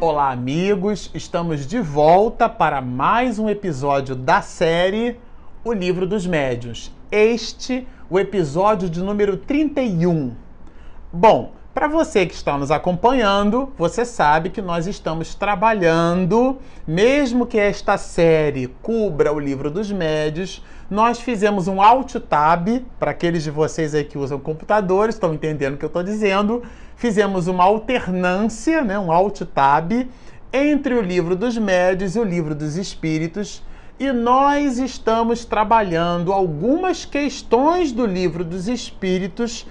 Olá, amigos! Estamos de volta para mais um episódio da série O Livro dos Médiuns. Este, o episódio de número 31. Bom, para você que está nos acompanhando, você sabe que nós estamos trabalhando, mesmo que esta série cubra o livro dos médios, nós fizemos um alt tab para aqueles de vocês aí que usam computadores, estão entendendo o que eu estou dizendo. Fizemos uma alternância, né, um alt tab entre o livro dos médios e o livro dos espíritos. E nós estamos trabalhando algumas questões do livro dos espíritos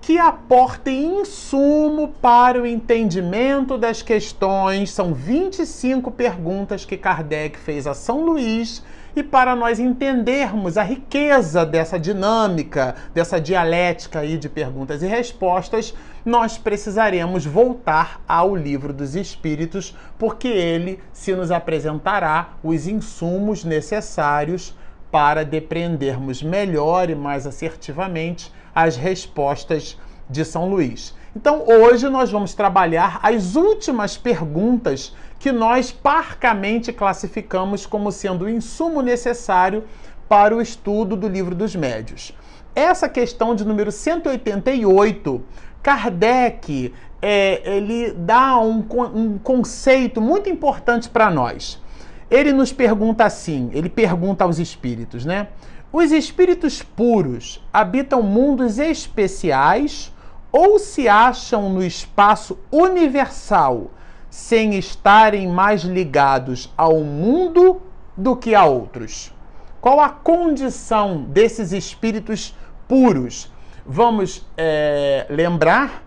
que aportem insumo para o entendimento das questões. São 25 perguntas que Kardec fez a São Luís e para nós entendermos a riqueza dessa dinâmica, dessa dialética aí de perguntas e respostas, nós precisaremos voltar ao livro dos Espíritos, porque ele se nos apresentará os insumos necessários para depreendermos melhor e mais assertivamente as respostas de São Luís. Então, hoje nós vamos trabalhar as últimas perguntas que nós parcamente classificamos como sendo o insumo necessário para o estudo do livro dos médios. Essa questão de número 188, Kardec é, ele dá um, um conceito muito importante para nós. Ele nos pergunta assim: ele pergunta aos espíritos, né? Os espíritos puros habitam mundos especiais ou se acham no espaço universal sem estarem mais ligados ao mundo do que a outros? Qual a condição desses espíritos puros? Vamos é, lembrar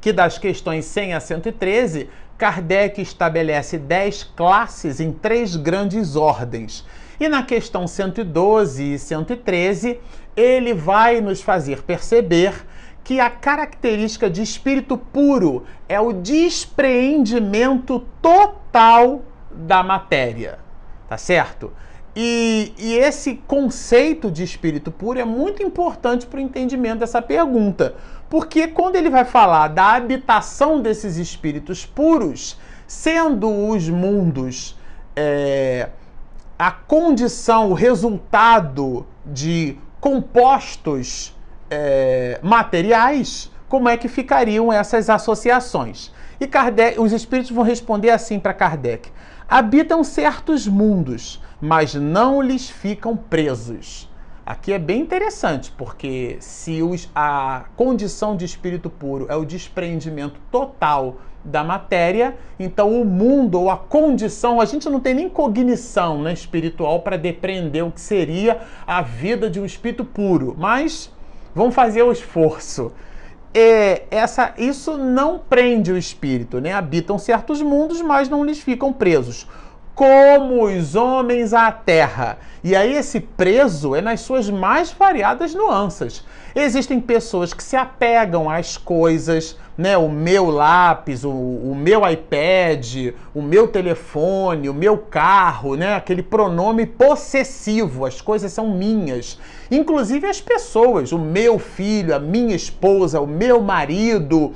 que das questões 100 a 113, Kardec estabelece 10 classes em três grandes ordens. E na questão 112 e 113, ele vai nos fazer perceber que a característica de espírito puro é o despreendimento total da matéria. Tá certo? E, e, esse conceito de espírito puro é muito importante para o entendimento dessa pergunta. Porque quando ele vai falar da habitação desses espíritos puros, sendo os mundos. É, a condição, o resultado de compostos é, materiais, como é que ficariam essas associações? E Kardec, os espíritos vão responder assim para Kardec: habitam certos mundos, mas não lhes ficam presos. Aqui é bem interessante, porque se os, a condição de espírito puro é o desprendimento total da matéria, então o mundo ou a condição, a gente não tem nem cognição né, espiritual para depreender o que seria a vida de um espírito puro, mas vamos fazer o esforço. É, essa, isso não prende o espírito, né? Habitam certos mundos, mas não lhes ficam presos como os homens à terra. E aí esse preso é nas suas mais variadas nuances. Existem pessoas que se apegam às coisas, né? O meu lápis, o, o meu iPad, o meu telefone, o meu carro, né? Aquele pronome possessivo, as coisas são minhas. Inclusive as pessoas, o meu filho, a minha esposa, o meu marido,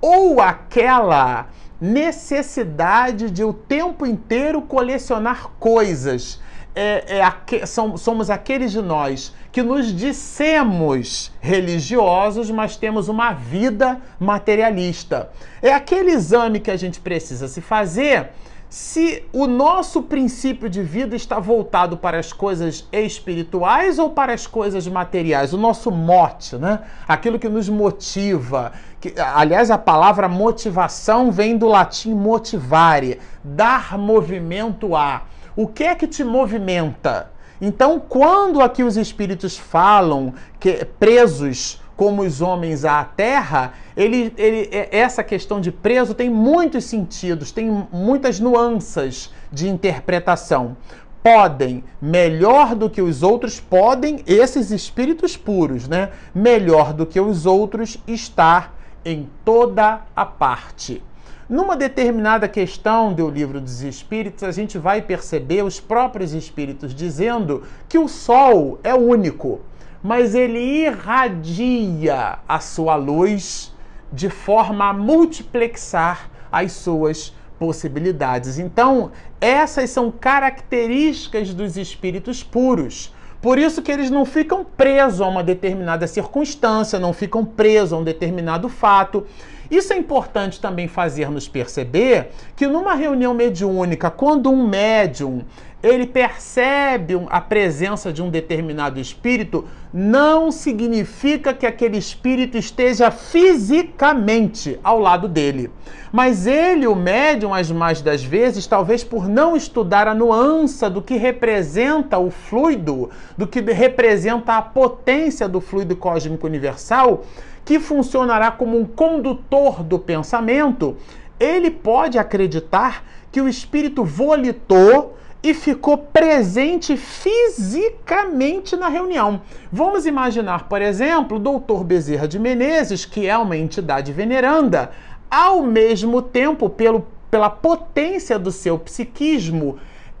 ou aquela necessidade de o tempo inteiro colecionar coisas. É, é, aque, são, somos aqueles de nós que nos dissemos religiosos, mas temos uma vida materialista. É aquele exame que a gente precisa se fazer se o nosso princípio de vida está voltado para as coisas espirituais ou para as coisas materiais, o nosso mote, né? Aquilo que nos motiva. Que, aliás, a palavra motivação vem do latim motivare, dar movimento a. O que é que te movimenta? Então, quando aqui os espíritos falam que presos como os homens à terra, ele, ele, é, essa questão de preso tem muitos sentidos, tem muitas nuances de interpretação. Podem, melhor do que os outros, podem esses espíritos puros, né? Melhor do que os outros, estar em toda a parte. Numa determinada questão do livro dos Espíritos, a gente vai perceber os próprios Espíritos dizendo que o Sol é único mas ele irradia a sua luz de forma a multiplexar as suas possibilidades. Então, essas são características dos espíritos puros. Por isso que eles não ficam presos a uma determinada circunstância, não ficam presos a um determinado fato. Isso é importante também fazer-nos perceber que numa reunião mediúnica, quando um médium ele percebe a presença de um determinado espírito, não significa que aquele espírito esteja fisicamente ao lado dele. Mas ele, o médium, as mais das vezes, talvez por não estudar a nuance do que representa o fluido, do que representa a potência do fluido cósmico universal, que funcionará como um condutor do pensamento, ele pode acreditar que o espírito volitou e ficou presente fisicamente na reunião. Vamos imaginar, por exemplo, o doutor Bezerra de Menezes, que é uma entidade veneranda, ao mesmo tempo, pelo, pela potência do seu psiquismo,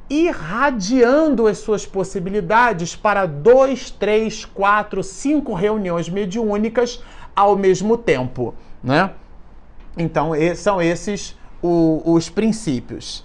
irradiando as suas possibilidades para dois, três, quatro, cinco reuniões mediúnicas ao mesmo tempo, né? Então, são esses os princípios.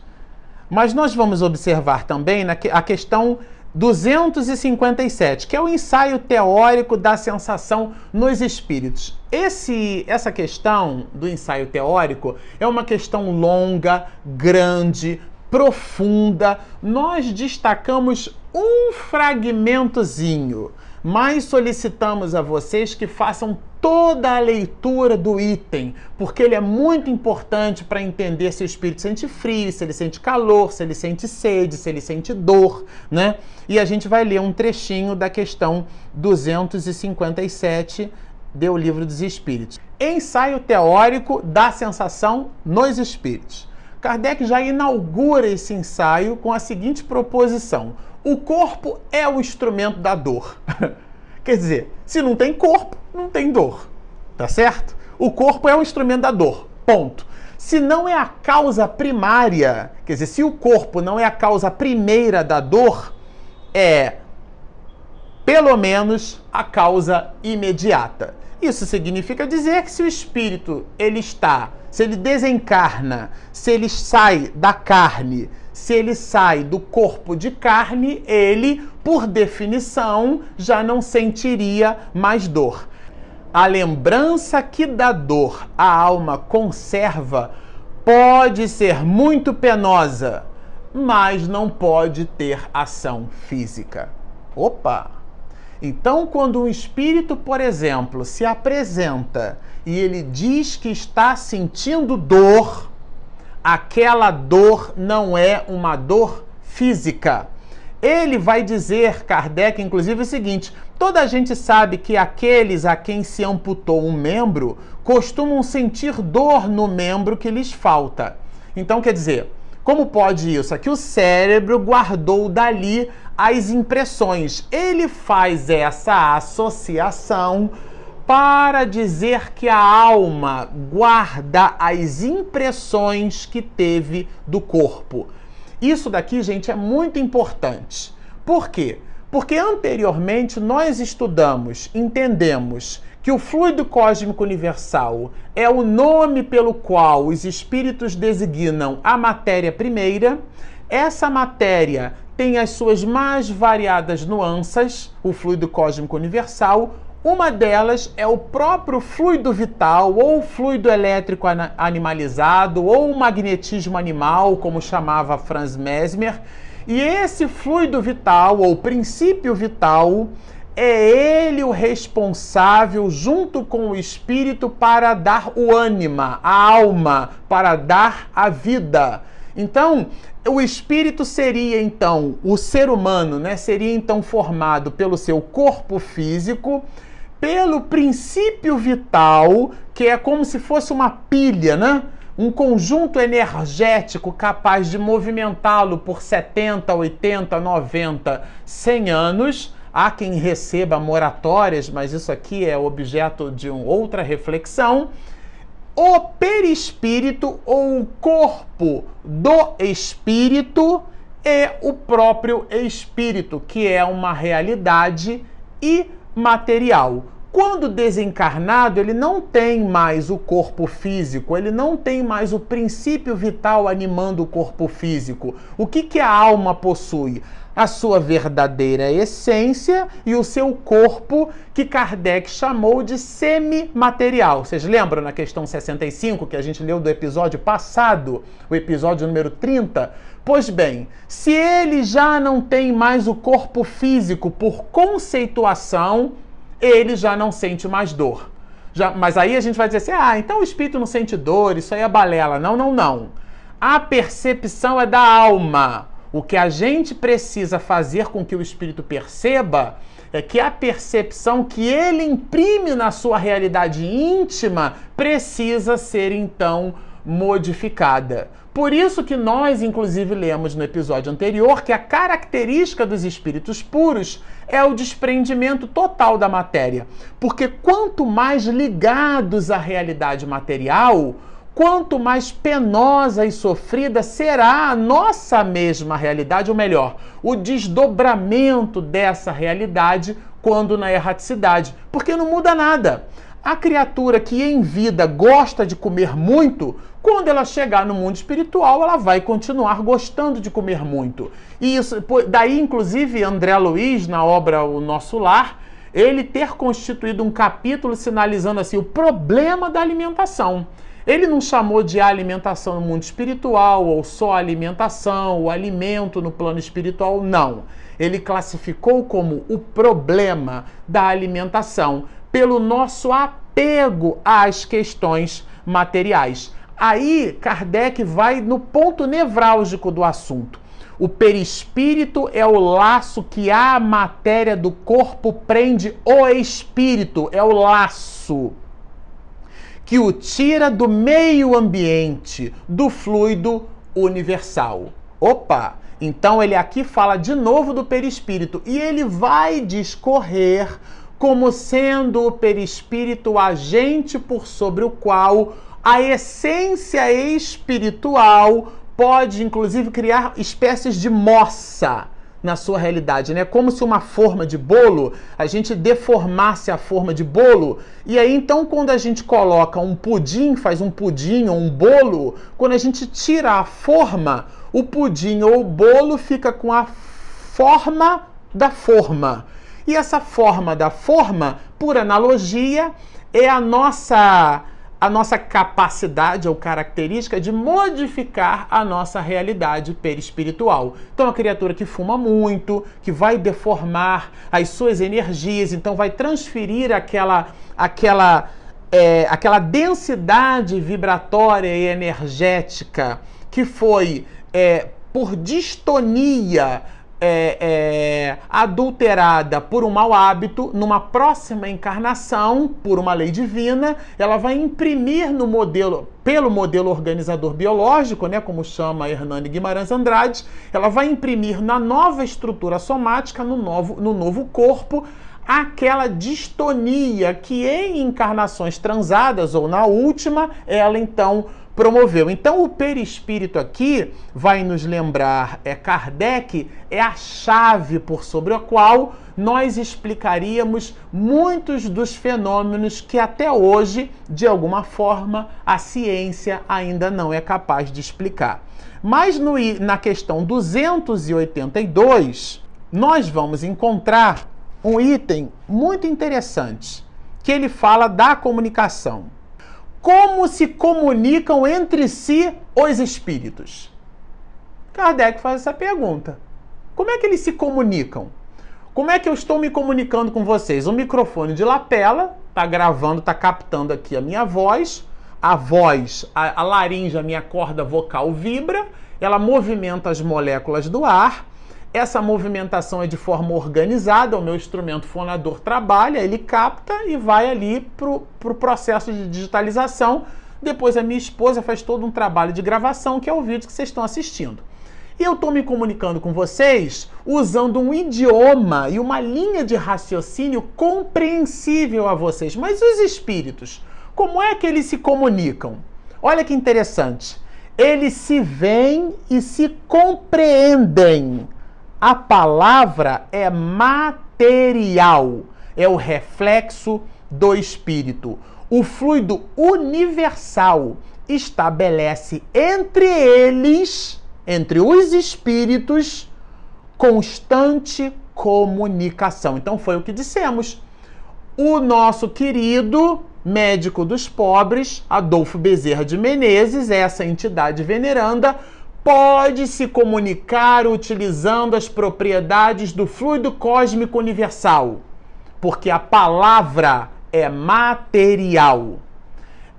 Mas nós vamos observar também a questão 257, que é o ensaio teórico da sensação nos espíritos. Esse, essa questão do ensaio teórico é uma questão longa, grande, profunda. Nós destacamos um fragmentozinho mas solicitamos a vocês que façam toda a leitura do item, porque ele é muito importante para entender se o espírito sente frio, se ele sente calor, se ele sente sede, se ele sente dor, né? E a gente vai ler um trechinho da questão 257 do Livro dos Espíritos. Ensaio teórico da sensação nos espíritos. Kardec já inaugura esse ensaio com a seguinte proposição: o corpo é o instrumento da dor. Quer dizer, se não tem corpo, não tem dor. Tá certo? O corpo é o instrumento da dor. Ponto. Se não é a causa primária, quer dizer, se o corpo não é a causa primeira da dor, é pelo menos a causa imediata. Isso significa dizer que se o espírito ele está, se ele desencarna, se ele sai da carne, se ele sai do corpo de carne, ele, por definição, já não sentiria mais dor. A lembrança que da dor a alma conserva pode ser muito penosa, mas não pode ter ação física. Opa! Então, quando um espírito, por exemplo, se apresenta e ele diz que está sentindo dor, aquela dor não é uma dor física. Ele vai dizer, Kardec, inclusive, o seguinte: toda a gente sabe que aqueles a quem se amputou um membro costumam sentir dor no membro que lhes falta. Então, quer dizer, como pode isso? Aqui o cérebro guardou dali as impressões. Ele faz essa associação para dizer que a alma guarda as impressões que teve do corpo. Isso daqui, gente, é muito importante. Por quê? Porque anteriormente nós estudamos, entendemos que o fluido cósmico universal é o nome pelo qual os espíritos designam a matéria primeira. Essa matéria tem as suas mais variadas nuances, o fluido cósmico universal, uma delas é o próprio fluido vital, ou fluido elétrico animalizado, ou magnetismo animal, como chamava Franz Mesmer. E esse fluido vital, ou princípio vital, é ele o responsável, junto com o espírito, para dar o ânima, a alma, para dar a vida. Então, o espírito seria então o ser humano, né? Seria então formado pelo seu corpo físico, pelo princípio vital, que é como se fosse uma pilha, né? Um conjunto energético capaz de movimentá-lo por 70, 80, 90, 100 anos. Há quem receba moratórias, mas isso aqui é objeto de uma outra reflexão. O perispírito ou o corpo do espírito é o próprio espírito, que é uma realidade imaterial. Quando desencarnado, ele não tem mais o corpo físico, ele não tem mais o princípio vital animando o corpo físico. O que, que a alma possui? A sua verdadeira essência e o seu corpo, que Kardec chamou de semimaterial. Vocês lembram na questão 65 que a gente leu do episódio passado, o episódio número 30? Pois bem, se ele já não tem mais o corpo físico por conceituação, ele já não sente mais dor. Já, mas aí a gente vai dizer assim: ah, então o espírito não sente dor, isso aí é balela. Não, não, não. A percepção é da alma. O que a gente precisa fazer com que o espírito perceba é que a percepção que ele imprime na sua realidade íntima precisa ser então modificada. Por isso que nós, inclusive, lemos no episódio anterior que a característica dos espíritos puros é o desprendimento total da matéria. Porque quanto mais ligados à realidade material, quanto mais penosa e sofrida será a nossa mesma realidade, ou melhor, o desdobramento dessa realidade quando na erraticidade. Porque não muda nada. A criatura que em vida gosta de comer muito, quando ela chegar no mundo espiritual, ela vai continuar gostando de comer muito. E isso, daí, inclusive, André Luiz, na obra O Nosso Lar, ele ter constituído um capítulo sinalizando assim o problema da alimentação. Ele não chamou de alimentação no mundo espiritual, ou só alimentação, o alimento no plano espiritual, não. Ele classificou como o problema da alimentação pelo nosso apego às questões materiais. Aí Kardec vai no ponto nevrálgico do assunto. O perispírito é o laço que a matéria do corpo prende o espírito, é o laço que o tira do meio ambiente, do fluido universal. Opa! Então ele aqui fala de novo do perispírito e ele vai discorrer como sendo o perispírito agente por sobre o qual a essência espiritual pode, inclusive, criar espécies de moça na sua realidade, né? Como se uma forma de bolo, a gente deformasse a forma de bolo, e aí então quando a gente coloca um pudim, faz um pudim ou um bolo, quando a gente tira a forma, o pudim ou o bolo fica com a forma da forma. E essa forma da forma, por analogia, é a nossa a nossa capacidade ou característica de modificar a nossa realidade perispiritual. Então, a criatura que fuma muito, que vai deformar as suas energias, então vai transferir aquela, aquela, é, aquela densidade vibratória e energética que foi é, por distonia é, é, adulterada por um mau hábito, numa próxima encarnação, por uma lei divina, ela vai imprimir no modelo, pelo modelo organizador biológico, né, como chama Hernani Guimarães Andrade, ela vai imprimir na nova estrutura somática, no novo, no novo corpo, aquela distonia que em encarnações transadas ou na última, ela então promoveu. Então o perispírito aqui vai nos lembrar, é Kardec é a chave por sobre a qual nós explicaríamos muitos dos fenômenos que até hoje, de alguma forma, a ciência ainda não é capaz de explicar. Mas no, na questão 282, nós vamos encontrar um item muito interessante, que ele fala da comunicação. Como se comunicam entre si os espíritos? Kardec faz essa pergunta. Como é que eles se comunicam? Como é que eu estou me comunicando com vocês? O microfone de lapela está gravando, está captando aqui a minha voz. A voz, a, a laringe, a minha corda vocal vibra, ela movimenta as moléculas do ar essa movimentação é de forma organizada, o meu instrumento fonador trabalha, ele capta e vai ali para o pro processo de digitalização. Depois a minha esposa faz todo um trabalho de gravação, que é o vídeo que vocês estão assistindo. E eu estou me comunicando com vocês usando um idioma e uma linha de raciocínio compreensível a vocês. Mas os espíritos, como é que eles se comunicam? Olha que interessante. Eles se veem e se compreendem. A palavra é material, é o reflexo do espírito. O fluido universal estabelece entre eles, entre os espíritos, constante comunicação. Então foi o que dissemos. O nosso querido médico dos pobres, Adolfo Bezerra de Menezes, essa entidade veneranda, pode se comunicar utilizando as propriedades do fluido cósmico universal, porque a palavra é material.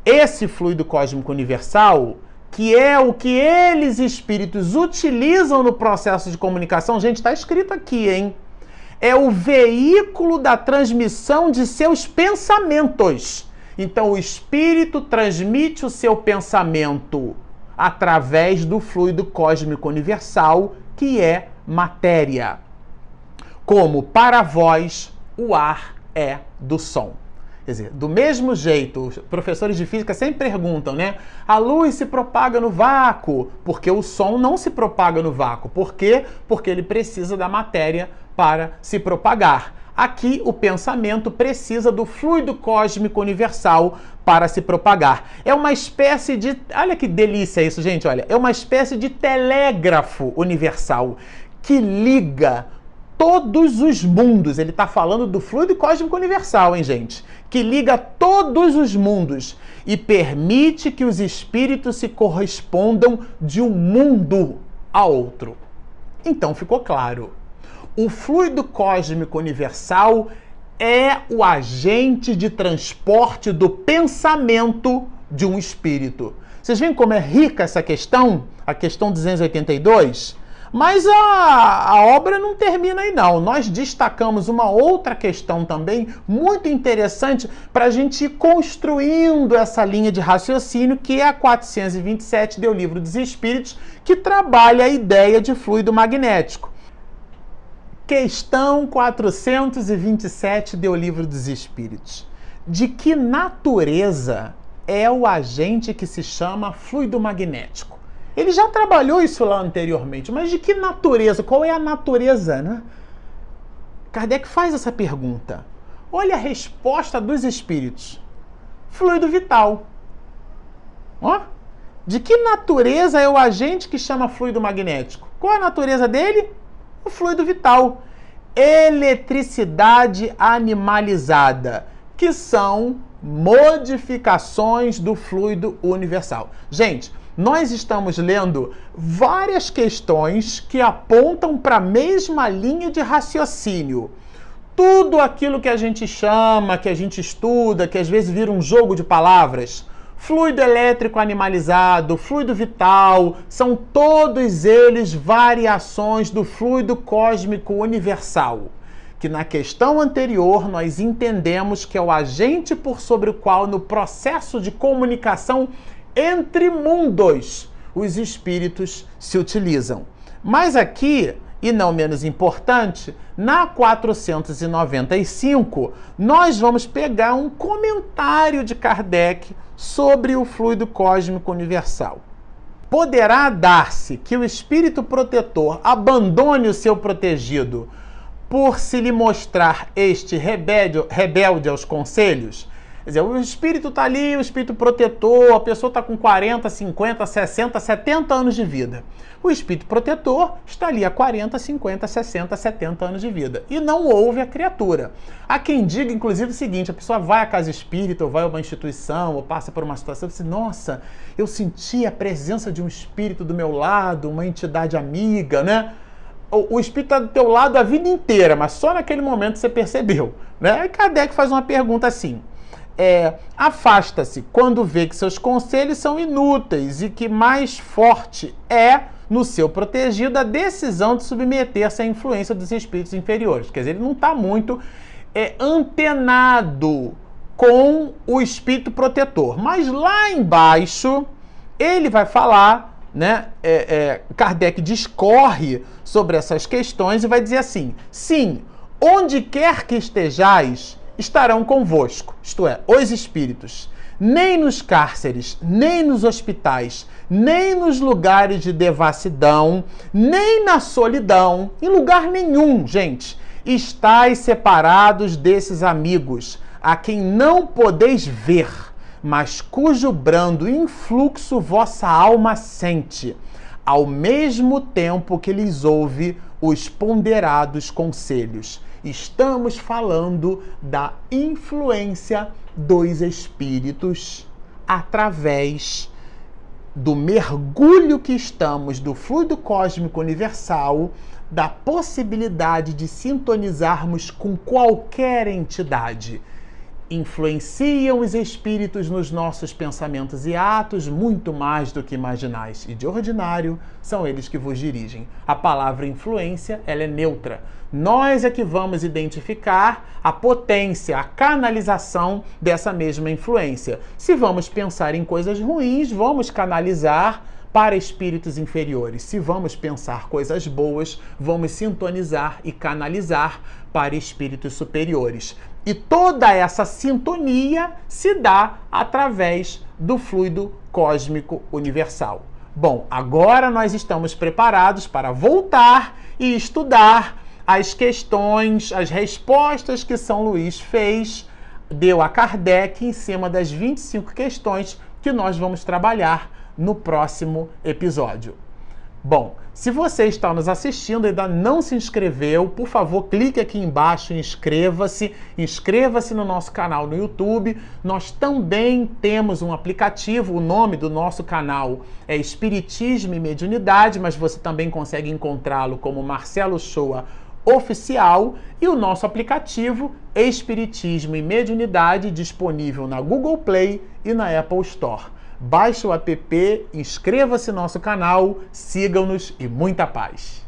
Esse fluido cósmico universal, que é o que eles espíritos utilizam no processo de comunicação, gente, está escrito aqui, hein? É o veículo da transmissão de seus pensamentos. Então, o espírito transmite o seu pensamento através do fluido cósmico universal, que é matéria. Como para vós o ar é do som. Quer dizer, do mesmo jeito, os professores de física sempre perguntam, né? A luz se propaga no vácuo, porque o som não se propaga no vácuo. Por quê? Porque ele precisa da matéria para se propagar. Aqui, o pensamento precisa do fluido cósmico universal para se propagar. É uma espécie de. Olha que delícia isso, gente. Olha, é uma espécie de telégrafo universal que liga todos os mundos. Ele está falando do fluido cósmico universal, hein, gente? Que liga todos os mundos e permite que os espíritos se correspondam de um mundo a outro. Então ficou claro o fluido cósmico universal é o agente de transporte do pensamento de um espírito. Vocês veem como é rica essa questão, a questão 282? Mas a, a obra não termina aí, não. Nós destacamos uma outra questão também muito interessante para a gente ir construindo essa linha de raciocínio, que é a 427 do Livro dos Espíritos, que trabalha a ideia de fluido magnético. Questão 427 do Livro dos Espíritos. De que natureza é o agente que se chama fluido magnético? Ele já trabalhou isso lá anteriormente, mas de que natureza? Qual é a natureza, né? Kardec faz essa pergunta. Olha a resposta dos espíritos. Fluido vital. Ó, de que natureza é o agente que chama fluido magnético? Qual a natureza dele? O fluido vital. Eletricidade animalizada, que são modificações do fluido universal. Gente, nós estamos lendo várias questões que apontam para a mesma linha de raciocínio. Tudo aquilo que a gente chama, que a gente estuda, que às vezes vira um jogo de palavras, Fluido elétrico animalizado, fluido vital, são todos eles variações do fluido cósmico universal, que na questão anterior nós entendemos que é o agente por sobre o qual, no processo de comunicação entre mundos, os espíritos se utilizam. Mas aqui, e não menos importante, na 495, nós vamos pegar um comentário de Kardec sobre o fluido cósmico universal. Poderá dar-se que o espírito protetor abandone o seu protegido por se lhe mostrar este rebelde, rebelde aos conselhos? Quer dizer, o espírito está ali, o espírito protetor, a pessoa está com 40, 50, 60, 70 anos de vida. O espírito protetor está ali há 40, 50, 60, 70 anos de vida. E não ouve a criatura. Há quem diga, inclusive, o seguinte: a pessoa vai à casa espírita, ou vai a uma instituição, ou passa por uma situação e diz: Nossa, eu senti a presença de um espírito do meu lado, uma entidade amiga, né? o espírito está do teu lado a vida inteira, mas só naquele momento você percebeu. Né? Kardec faz uma pergunta assim: é, afasta-se quando vê que seus conselhos são inúteis e que mais forte é no seu protegido a decisão de submeter-se à influência dos espíritos inferiores. Quer dizer, ele não está muito é, antenado com o espírito protetor. Mas lá embaixo ele vai falar, né? É, é, Kardec discorre sobre essas questões e vai dizer assim: sim, onde quer que estejais estarão convosco, isto é, os espíritos. Nem nos cárceres, nem nos hospitais, nem nos lugares de devassidão, nem na solidão, em lugar nenhum, gente, estáis separados desses amigos, a quem não podeis ver, mas cujo brando influxo vossa alma sente, ao mesmo tempo que lhes ouve os ponderados conselhos. Estamos falando da influência dos espíritos através do mergulho que estamos do fluido cósmico universal, da possibilidade de sintonizarmos com qualquer entidade influenciam os espíritos nos nossos pensamentos e atos muito mais do que imaginais, e de ordinário são eles que vos dirigem. A palavra influência, ela é neutra. Nós é que vamos identificar a potência, a canalização dessa mesma influência. Se vamos pensar em coisas ruins, vamos canalizar para espíritos inferiores. Se vamos pensar coisas boas, vamos sintonizar e canalizar para espíritos superiores. E toda essa sintonia se dá através do fluido cósmico universal. Bom, agora nós estamos preparados para voltar e estudar as questões, as respostas que São Luís fez, deu a Kardec em cima das 25 questões que nós vamos trabalhar no próximo episódio. Bom, se você está nos assistindo e ainda não se inscreveu, por favor, clique aqui embaixo e inscreva-se. Inscreva-se no nosso canal no YouTube. Nós também temos um aplicativo, o nome do nosso canal é Espiritismo e Mediunidade, mas você também consegue encontrá-lo como Marcelo Shoa Oficial e o nosso aplicativo Espiritismo e Mediunidade disponível na Google Play e na Apple Store. Baixe o app, inscreva-se no nosso canal, sigam-nos e muita paz!